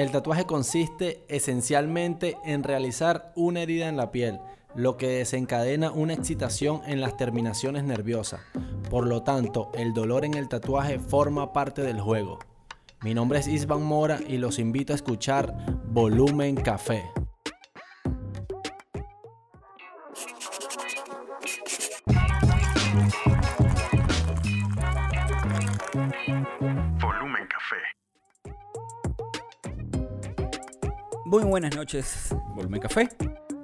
El tatuaje consiste esencialmente en realizar una herida en la piel, lo que desencadena una excitación en las terminaciones nerviosas. Por lo tanto, el dolor en el tatuaje forma parte del juego. Mi nombre es Isban Mora y los invito a escuchar Volumen Café. Muy buenas noches, Volumen Café.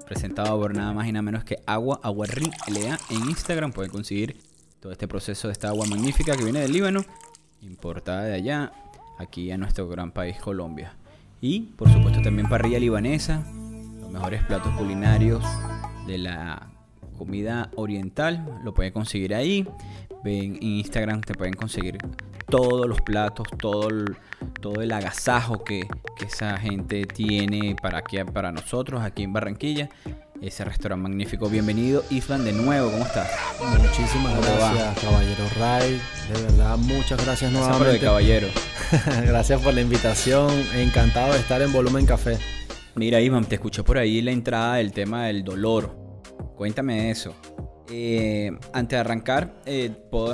Presentado por nada más y nada menos que Agua Aguarri LA en Instagram. Pueden conseguir todo este proceso de esta agua magnífica que viene del Líbano, importada de allá, aquí a nuestro gran país Colombia. Y por supuesto también parrilla libanesa, los mejores platos culinarios de la comida oriental, lo pueden conseguir ahí. Ven en Instagram, te pueden conseguir todos los platos, todo el, todo el agasajo que, que esa gente tiene para, aquí, para nosotros aquí en Barranquilla. Ese restaurante magnífico. Bienvenido, Islan, de nuevo. ¿Cómo estás? Muchísimas ¿Cómo va? gracias, caballero Ray. De verdad, muchas gracias Gracias por el nuevamente. caballero. gracias por la invitación. Encantado de estar en Volumen Café. Mira, Iván, te escuché por ahí la entrada del tema del dolor. Cuéntame eso. Eh, antes de arrancar, eh,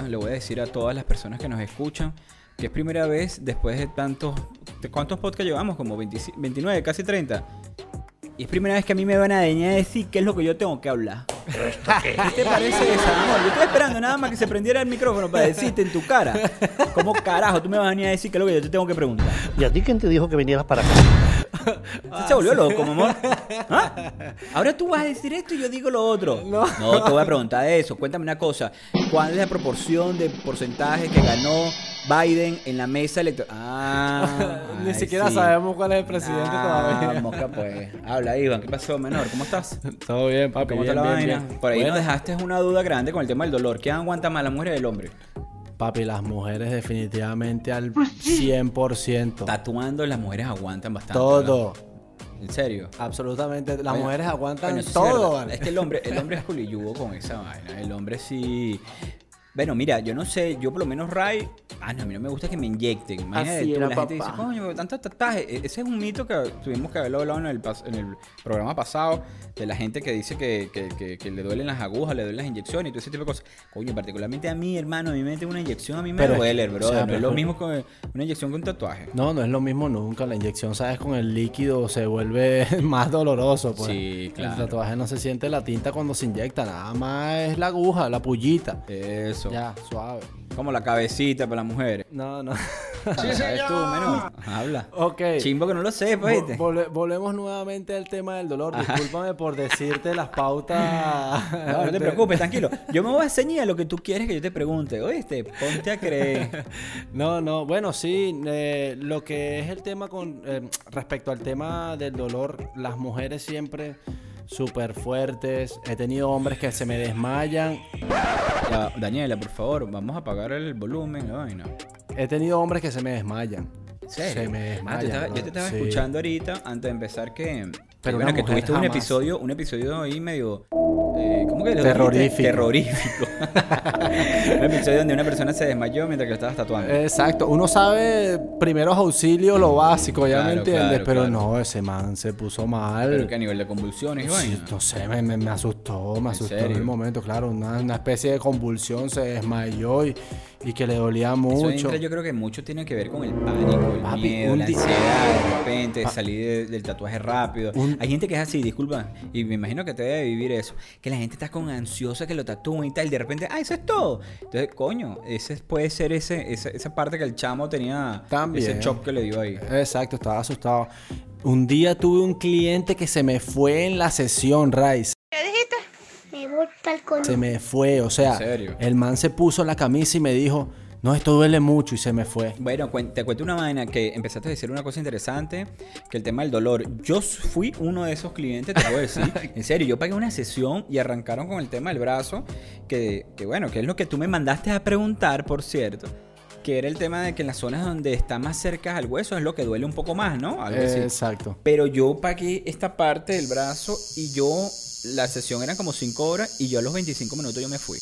le voy a decir a todas las personas que nos escuchan que es primera vez después de tantos... ¿de ¿Cuántos podcasts llevamos? Como 20 29, casi 30. Y es primera vez que a mí me van a venir a decir qué es lo que yo tengo que hablar. ¿Qué te parece esa, amor? Yo estoy esperando nada más que se prendiera el micrófono para decirte en tu cara. ¿Cómo carajo tú me vas a venir a decir qué es lo que yo te tengo que preguntar? ¿Y a ti quién te dijo que vinieras para acá? Usted se volvió loco, amor. ¿Ah? Ahora tú vas a decir esto y yo digo lo otro. No. te voy a preguntar de eso. Cuéntame una cosa. ¿Cuál es la proporción de porcentaje que ganó Biden en la mesa electoral? Ah, Ni ay, siquiera sí. sabemos cuál es el presidente Ah, todavía. mosca, pues. Habla, Iván. ¿Qué pasó, menor? ¿Cómo estás? Todo bien, papi. ¿Cómo está bien, la bien, vaina? bien. Por ahí Bueno, nos dejaste una duda grande con el tema del dolor. ¿Quién aguanta más, la mujer o el hombre? Papi, las mujeres definitivamente al 100%. Tatuando, las mujeres aguantan bastante. Todo. ¿verdad? ¿En serio? Absolutamente. Las Bueno, mujeres aguantan Bueno, es todo. Es que el hombre, el hombre es culilludo con esa vaina. El hombre sí. Bueno, mira, yo no sé, yo por lo menos Ray, ah, no, a mí no me gusta que me inyecten. Imagínate Así tú, era, la gente dice, coño, tanto tatuaje. Ese es un mito que tuvimos que haberlo hablado en el, en el programa pasado, de la gente que dice que, que- que- que le duelen las agujas, le duelen las inyecciones y todo ese tipo de cosas. Coño, particularmente a mí, hermano, a mí me meten una inyección, a mí me Pero duele, bro. o sea, no es lo mismo que una inyección que un tatuaje. No, no es lo mismo nunca. La inyección, sabes, con el líquido se vuelve más doloroso. Pues. Sí, claro. El tatuaje no se siente la tinta cuando se inyecta. Nada más es la aguja, la pullita. Eso. Ya, suave. Como la cabecita para las mujeres. No, no. ¿Sabes tú, menor? Habla. ok. Chimbo que no lo sé, ¿viste? volvemos nuevamente al tema del dolor. Discúlpame por decirte las pautas. No, no te preocupes, tranquilo. Yo me voy a enseñar lo que tú quieres que yo te pregunte. Oíste, ponte a creer. No, no, bueno, sí, eh, lo que es el tema con eh, respecto al tema del dolor, las mujeres siempre súper fuertes. He tenido hombres que se me desmayan. Ya, Daniela, por favor, vamos a apagar el volumen, la vaina. He tenido hombres que se me desmayan. ¿En serio? Se me Ah, te desmayan. estaba- yo te estaba sí. escuchando ahorita, antes de empezar, que, Pero bueno, que tuviste un jamás. episodio, un episodio ahí medio. eh, ¿Cómo que lo Terrorífico. Terrorífico. un episodio donde una persona se desmayó mientras que lo estabas tatuando. Exacto, uno sabe primeros auxilios, lo básico, ya me entiendes, claro, pero claro. no, ese man se puso mal. Pero que a nivel de convulsiones Sí, no sé, me, me- me asustó, me asustó en el momento, claro, una, una especie de convulsión, se desmayó y, y que le dolía Eso mucho. entra, yo creo que mucho tiene que ver con el pánico, el Papi, miedo, un la ansiedad, de repente, salir de- del tatuaje rápido. Un- Hay gente que es así, disculpa, y me imagino que te debe vivir eso, que la gente está con ansiosa que lo tatúen y tal, y de repente, ah, eso es todo. Entonces, coño, ese puede ser ese, esa, esa parte que el chamo tenía, También. ese shock que le dio ahí. Exacto, estaba asustado. Un día tuve un cliente que se me fue en la sesión, Rice. Me voy coño. Se me fue, o sea, ¿En serio? el man se puso la camisa y me dijo, no, esto duele mucho y se me fue. Bueno, te cuento una vaina que empezaste a decir una cosa interesante, que el tema del dolor. Yo fui uno de esos clientes, te puedo decir. en serio, yo pagué una sesión y arrancaron con el tema del brazo, que, que bueno, que es lo que tú me mandaste a preguntar, por cierto. Que era el tema de que en las zonas donde está más cerca al hueso es lo que duele un poco más, ¿no? Algo así. Exacto. Pero yo pagué esta parte del brazo y yo, la sesión eran como 5 horas y yo a los 25 minutos yo me fui.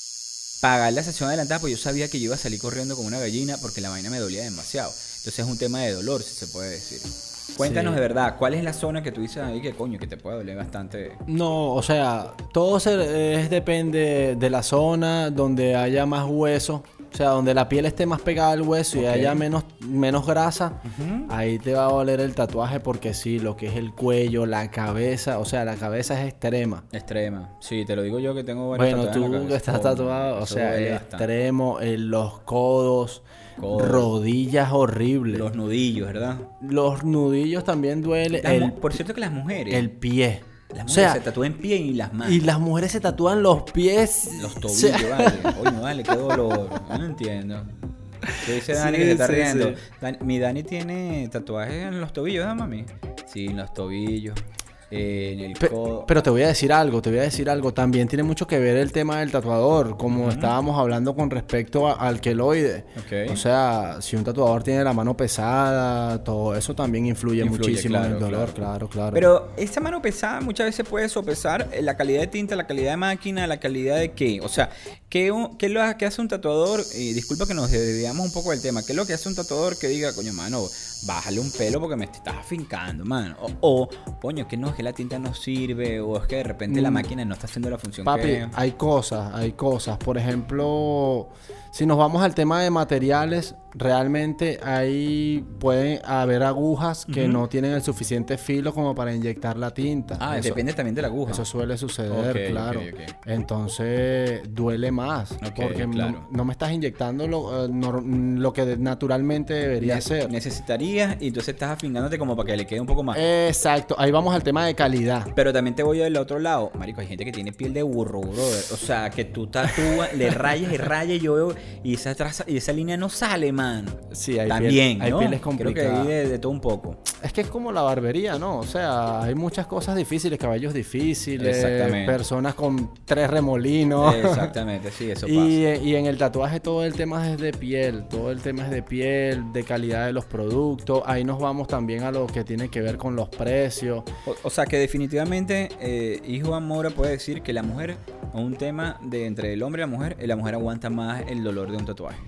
Pagar la sesión adelantada, pues yo sabía que yo iba a salir corriendo como una gallina porque la vaina me dolía demasiado. Entonces es un tema de dolor, si se puede decir. Cuéntanos Sí. de verdad, ¿cuál es la zona que tú dices ahí que coño, que te puede doler bastante? No, o sea, todo se- es depende de la zona donde haya más hueso. O sea, donde la piel esté más pegada al hueso y haya menos, menos grasa, ahí te va a doler el tatuaje porque sí, lo que es el cuello, la cabeza, o sea, la cabeza es extrema. Extrema. Sí, te lo digo yo que tengo varios Bueno, tú que estás tatuado, o sea, el extremo, en los codos, Codos. rodillas horribles. Los Los, nudillos, ¿verdad? nudillos también duele, Las mu- el, por cierto que las mujeres, el pie. Las O mujeres sea, se tatúan pie y las manos. y las mujeres se tatúan los pies. Los o tobillos, sea, vale. Coño, vale, qué dolor. No entiendo. ¿Qué dice Dani Sí, que se está sí, riendo? sí. Dan- mi Dani tiene tatuajes en los tobillos, ¿verdad, mami? Sí, en los tobillos, en el. Pero te voy a decir algo, te voy a decir algo. También tiene mucho que ver el tema del tatuador, como estábamos hablando con respecto a- al queloide. Ok. O sea, si un tatuador tiene la mano pesada, todo eso también influye, Influye, muchísimo en el dolor, claro. claro, claro. Pero esa mano pesada muchas veces puede sopesar eh, la calidad de tinta, la calidad de máquina, la calidad de qué. O sea, ¿qué, un- qué es lo que hace un tatuador? Y disculpa que nos desviamos un poco del tema. ¿Qué es lo que hace un tatuador que diga, coño, mano, bájale un pelo porque me estás afincando, mano? O, o, coño, que no, es que la tinta no sirve. O es que de repente la Mm. máquina no está haciendo la función Papi, que... hay cosas, hay cosas. Por ejemplo, si nos vamos al tema de materiales, realmente ahí pueden haber agujas que no tienen el suficiente filo como para inyectar la tinta. Ah, Eso- depende también de la aguja. Eso suele suceder, claro. Entonces duele más. Porque no- claro. no, me estás inyectando lo, eh, lo que naturalmente debería Ne- ser. Necesitarías y entonces estás afingándote como para que le quede un poco más. Exacto, ahí vamos al tema de calidad. Pero también te voy del otro lado. Marico, hay gente que tiene piel de burro, brother. O sea, que tú tatúas, le rayas y rayas y yo veo. Y esa, traza- y esa línea no sale, mano. Sí, hay, piel- también, hay ¿no? pieles Creo que complicadas. hay de, de todo un poco. Es que es como la barbería, ¿no? O sea, hay muchas cosas difíciles, cabellos difíciles, Exactamente. personas con tres remolinos. Exactamente, sí, eso Y, pasa. y en el tatuaje todo el tema es de piel, todo el tema es de piel, de calidad de los productos. Ahí nos vamos también a lo que tiene que ver con los precios. O, o sea, que definitivamente eh, Hijo Amora puede decir que la mujer, o un tema de entre el hombre y la mujer, eh, la mujer aguanta más el dolor de un tatuaje.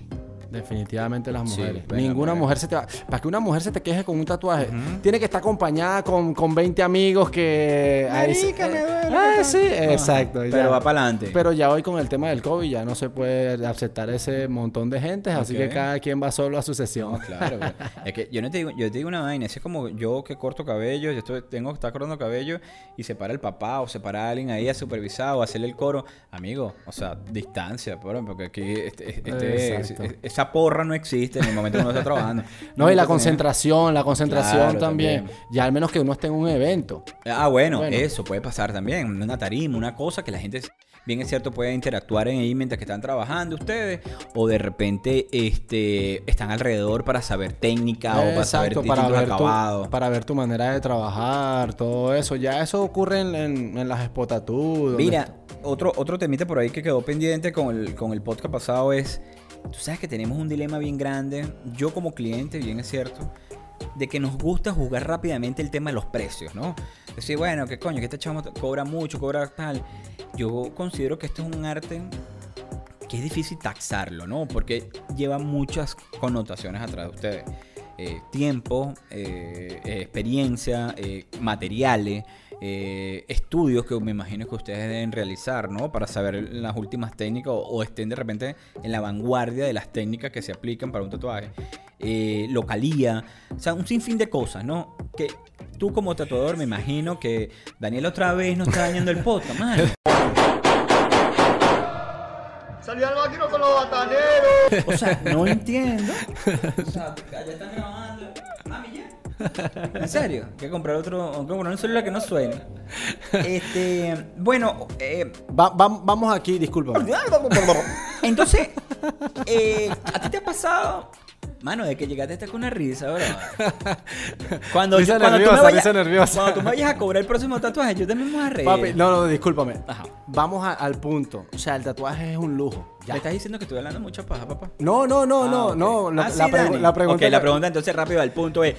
Definitivamente las mujeres. Ninguna mujer. mujer se te va. Para que una mujer se te queje con un tatuaje, tiene que estar acompañada con, con 20 amigos que. Marica, me duele, Ah, que sí, exacto. Pero ya. va para adelante. Pero ya hoy con el tema del COVID ya no se puede aceptar ese montón de gente, así que cada quien va solo a su sesión. No, claro. güey. es que yo no te digo, yo te digo una vaina, es como yo que corto cabello, yo estoy, tengo que estar cortando cabello y se para el papá o se para alguien ahí a supervisar o a hacerle el coro. Amigo, o sea, distancia, porque aquí este- este- Exacto. Esa porra no existe en el momento que uno está trabajando. No, y la concentración, la concentración Claro, también. también. Ya al menos que uno esté en un evento. Ah, bueno, Bueno. eso puede pasar también. Una tarima, una cosa que la gente, bien es cierto, puede interactuar en ahí mientras que están trabajando ustedes. O de repente este, están alrededor para saber técnica o para saber para ver, tu, para ver tu manera de trabajar, todo eso. Ya eso ocurre en, en- en las expotatú. Mira, otro, otro temita por ahí que quedó pendiente con el, con el podcast pasado es, tú sabes que tenemos un dilema bien grande, yo como cliente, bien es cierto, de que nos gusta jugar rápidamente el tema de los precios, ¿no? Decir, bueno, que coño, que este chamo cobra mucho, cobra tal. Yo considero que este es un arte que es difícil taxarlo, ¿no? Porque lleva muchas connotaciones atrás de ustedes. Eh, tiempo, eh, eh, experiencia, materiales, eh, estudios que me imagino que ustedes deben realizar, ¿no? Para saber las últimas técnicas o, o estén de repente en la vanguardia de las técnicas que se aplican para un tatuaje. Eh, localía, o sea, un sinfín de cosas, ¿no? Que tú como tatuador me imagino que Daniel otra vez no está dañando el podcast, mano. Salió al máquina con los bataneros. O sea, no entiendo. O sea, ya están grabando. Mami, ya. ¿En serio? Que comprar otro, comprar un celular que no suene. Este, bueno, eh, Va- va- vamos aquí, disculpa. entonces, eh, ¿a ti te ha pasado? Mano, de que llegaste hasta con una risa, bro. Cuando, Risa cuando tú me nerviosa, vayas, nerviosa. Cuando tú me vayas a cobrar el próximo tatuaje, yo también me voy a reír. Papi, no, no, discúlpame. Ajá. Vamos a- al punto. O sea, el tatuaje es un lujo. ¿Me estás diciendo que estoy hablando mucha paja, papá? No, no, no, Ah, no, ok. no. La, Ah, la sí, pregu- Dani. la pregunta. Ok, la pregunta entonces rápido al punto es,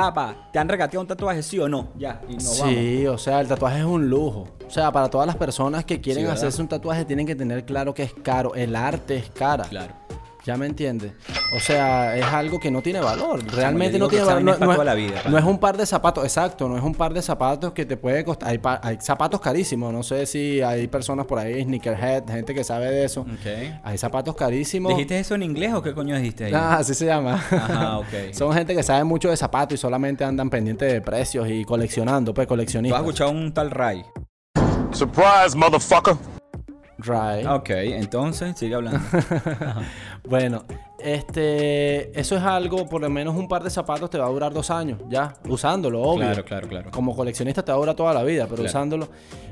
papá, ¿te han regateado un tatuaje sí o no? Ya, y nos vamos. Sí, o sea, el tatuaje es un lujo. O sea, para todas las personas que quieren hacerse un tatuaje tienen que tener claro que es caro. El arte es cara. Claro. ¿Ya me entiendes? O sea, es algo que no tiene valor. Realmente no tiene valor. No, es la vida, no un par de zapatos, exacto, no es un par de zapatos que te puede costar. Hay, pa- hay zapatos carísimos. No sé si hay personas por ahí, sneakerhead, gente que sabe de eso. Hay zapatos carísimos. ¿Dijiste eso en inglés o qué coño dijiste ahí? Ah, así se llama. Ajá, ok. Son gente que sabe mucho de zapatos y solamente andan pendientes de precios y coleccionando, pues ¿Tú has coleccionistas. escuchado un tal Ray? Surprise, motherfucker. Right. Ah, Ok, entonces sigue hablando. Bueno, este, eso es algo, por lo menos un par de zapatos te va a durar dos años, ya, usándolo, obvio. Claro, claro, claro. Como coleccionista te va a durar toda la vida, pero Claro. usándolo.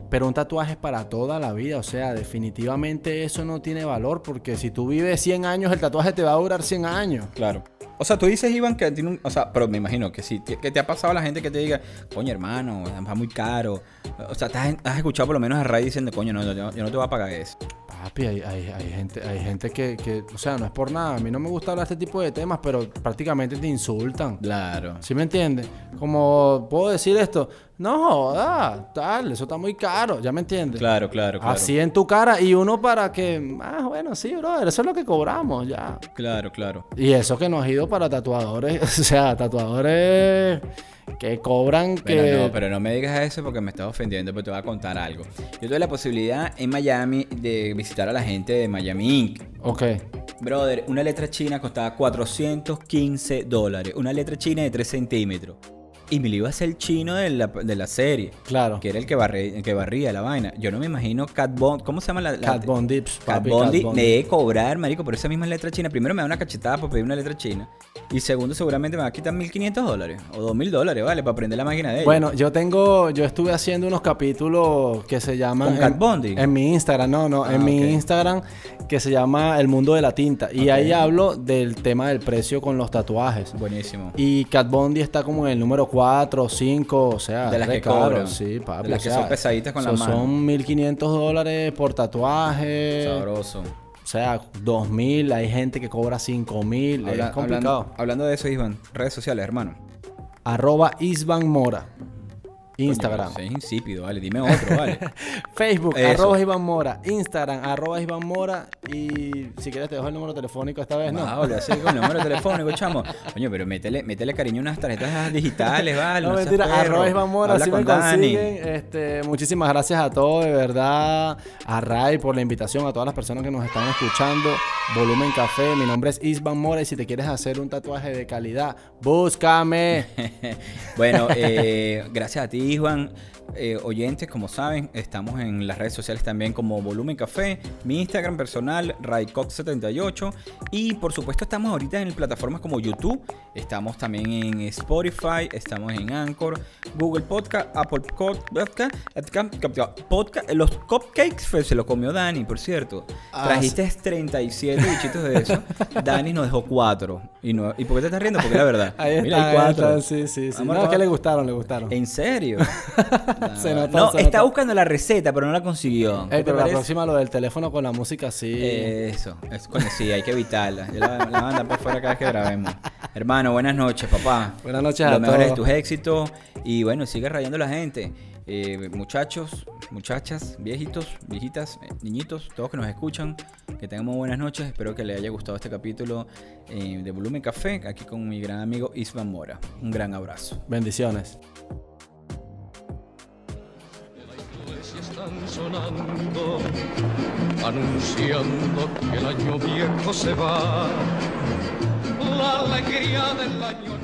Pero un tatuaje es para toda la vida, o sea, definitivamente eso no tiene valor, porque si tú vives 100 años, el tatuaje te va a durar 100 años. Claro. O sea, tú dices, Iván, que tiene un... O sea, pero me imagino que sí. Que te ha pasado la gente que te diga, coño, hermano, va muy caro. O sea, te has, has escuchado por lo menos a Ray diciendo, coño, no, yo, yo no te voy a pagar eso. Papi, hay, hay- hay gente, hay gente que, que, o sea, no es por nada, a mí no me gusta hablar de este tipo de temas, pero prácticamente te insultan. Claro. ¿Sí me entiendes? Como puedo decir esto, no joda, tal, eso está muy caro, ¿ya me entiendes? Claro, claro, claro. Así en tu cara y uno para que, ah, bueno, sí, brother, eso es lo que cobramos, ya. Claro, claro. Y eso que nos ha ido para tatuadores, o sea, tatuadores que cobran que... Pero no, pero no me digas eso porque me estás ofendiendo, pero te voy a contar algo. Yo tuve la posibilidad en Miami de visitar a la gente de Miami Inc. Ok, Brother, una letra china costaba 415 dólares. Una letra china de 3 centímetros. Y me lo iba a hacer el chino de la, de la serie. claro. Que era el que, barre- el que barría la vaina. Yo no me imagino Cat Bond. ¿Cómo se llama la, la Cat Cat Bondi Cat Von me debe cobrar, marico, por esa misma letra china. Primero me da una cachetada por pedir una letra china. Y segundo, seguramente me va a quitar 1.500 dólares. O 2.000 dólares, ¿vale? Para aprender la máquina de ellos. Bueno, yo tengo, yo estuve haciendo unos capítulos que se llaman... ¿Con Cat en- Von D? En mi Instagram, no, no, Ah, en mi ok. Instagram que se llama El Mundo de la Tinta. Y ahí hablo del tema del precio con los tatuajes. Buenísimo. Y Cat Bondi está como en el número 4, 5, o sea, De las que caro, cobran. Sí, papi. De las o que sea, son pesaditas con la mano. Son 1500 dólares por tatuaje. Sabroso. O sea, 2000, hay gente que cobra 5000, Habla- es complicado. Hablando, hablando de eso, Iván, redes sociales, hermano. Arroba Isban Mora. Instagram. Coño, Es insípido, vale. Dime otro, vale. Facebook, Eso. arroba Iván Mora. Instagram, arroba Iván Mora. Y si quieres te dejo el número telefónico esta vez, ¿no? No, vale, así con el número telefónico, chamo. Coño, pero métele, métele cariño unas tarjetas digitales, vale. No, seas mentira, perro. arroba Iván Mora, Habla así me con Dani. consiguen. Este, muchísimas gracias a todos, de verdad. A Ray por la invitación, a todas las personas que nos están escuchando. Volumen Café, mi nombre es Isban Mora y si te quieres hacer un tatuaje de calidad, búscame. bueno, eh, gracias a ti, Iván. Eh, oyentes, como saben, estamos en las redes sociales también como Volumen Café, mi Instagram personal, RayCox78. Y por supuesto, estamos ahorita en plataformas como YouTube, estamos también en Spotify, estamos en Anchor, Google Podcast, Apple Podcast, Podcast. Los cupcakes pues, se los comió Dani, por cierto. Ah, Trajiste 37 bichitos de eso. Dani nos dejó 4. ¿Y, no, ¿Y por qué te estás riendo? Porque la verdad. Ahí Mira, está, hay ahí cuatro. está, sí, sí, sí. Vamos No, a es que probar. le gustaron, le gustaron. ¿En serio? Se notó, no, se está notó. buscando la receta, pero no la consiguió. Ey, ¿Qué te pero la próxima lo del teléfono con la música sí. Eso, es, coño, sí, hay que evitarla. Yo la, la a mandar para afuera cada vez que grabemos. Hermano, buenas noches, papá. Buenas noches a Lo mejor es todos. tus éxitos. Y bueno, sigue rayando la gente. Eh, muchachos, muchachas, viejitos, viejitas, eh, niñitos, todos que nos escuchan, que tengan muy buenas noches. Espero que les haya gustado este capítulo eh, de Volumen Café, aquí con mi gran amigo Isvan Mora. Un gran abrazo. Bendiciones. Están sonando, anunciando que el año viejo se va, la alegría del año.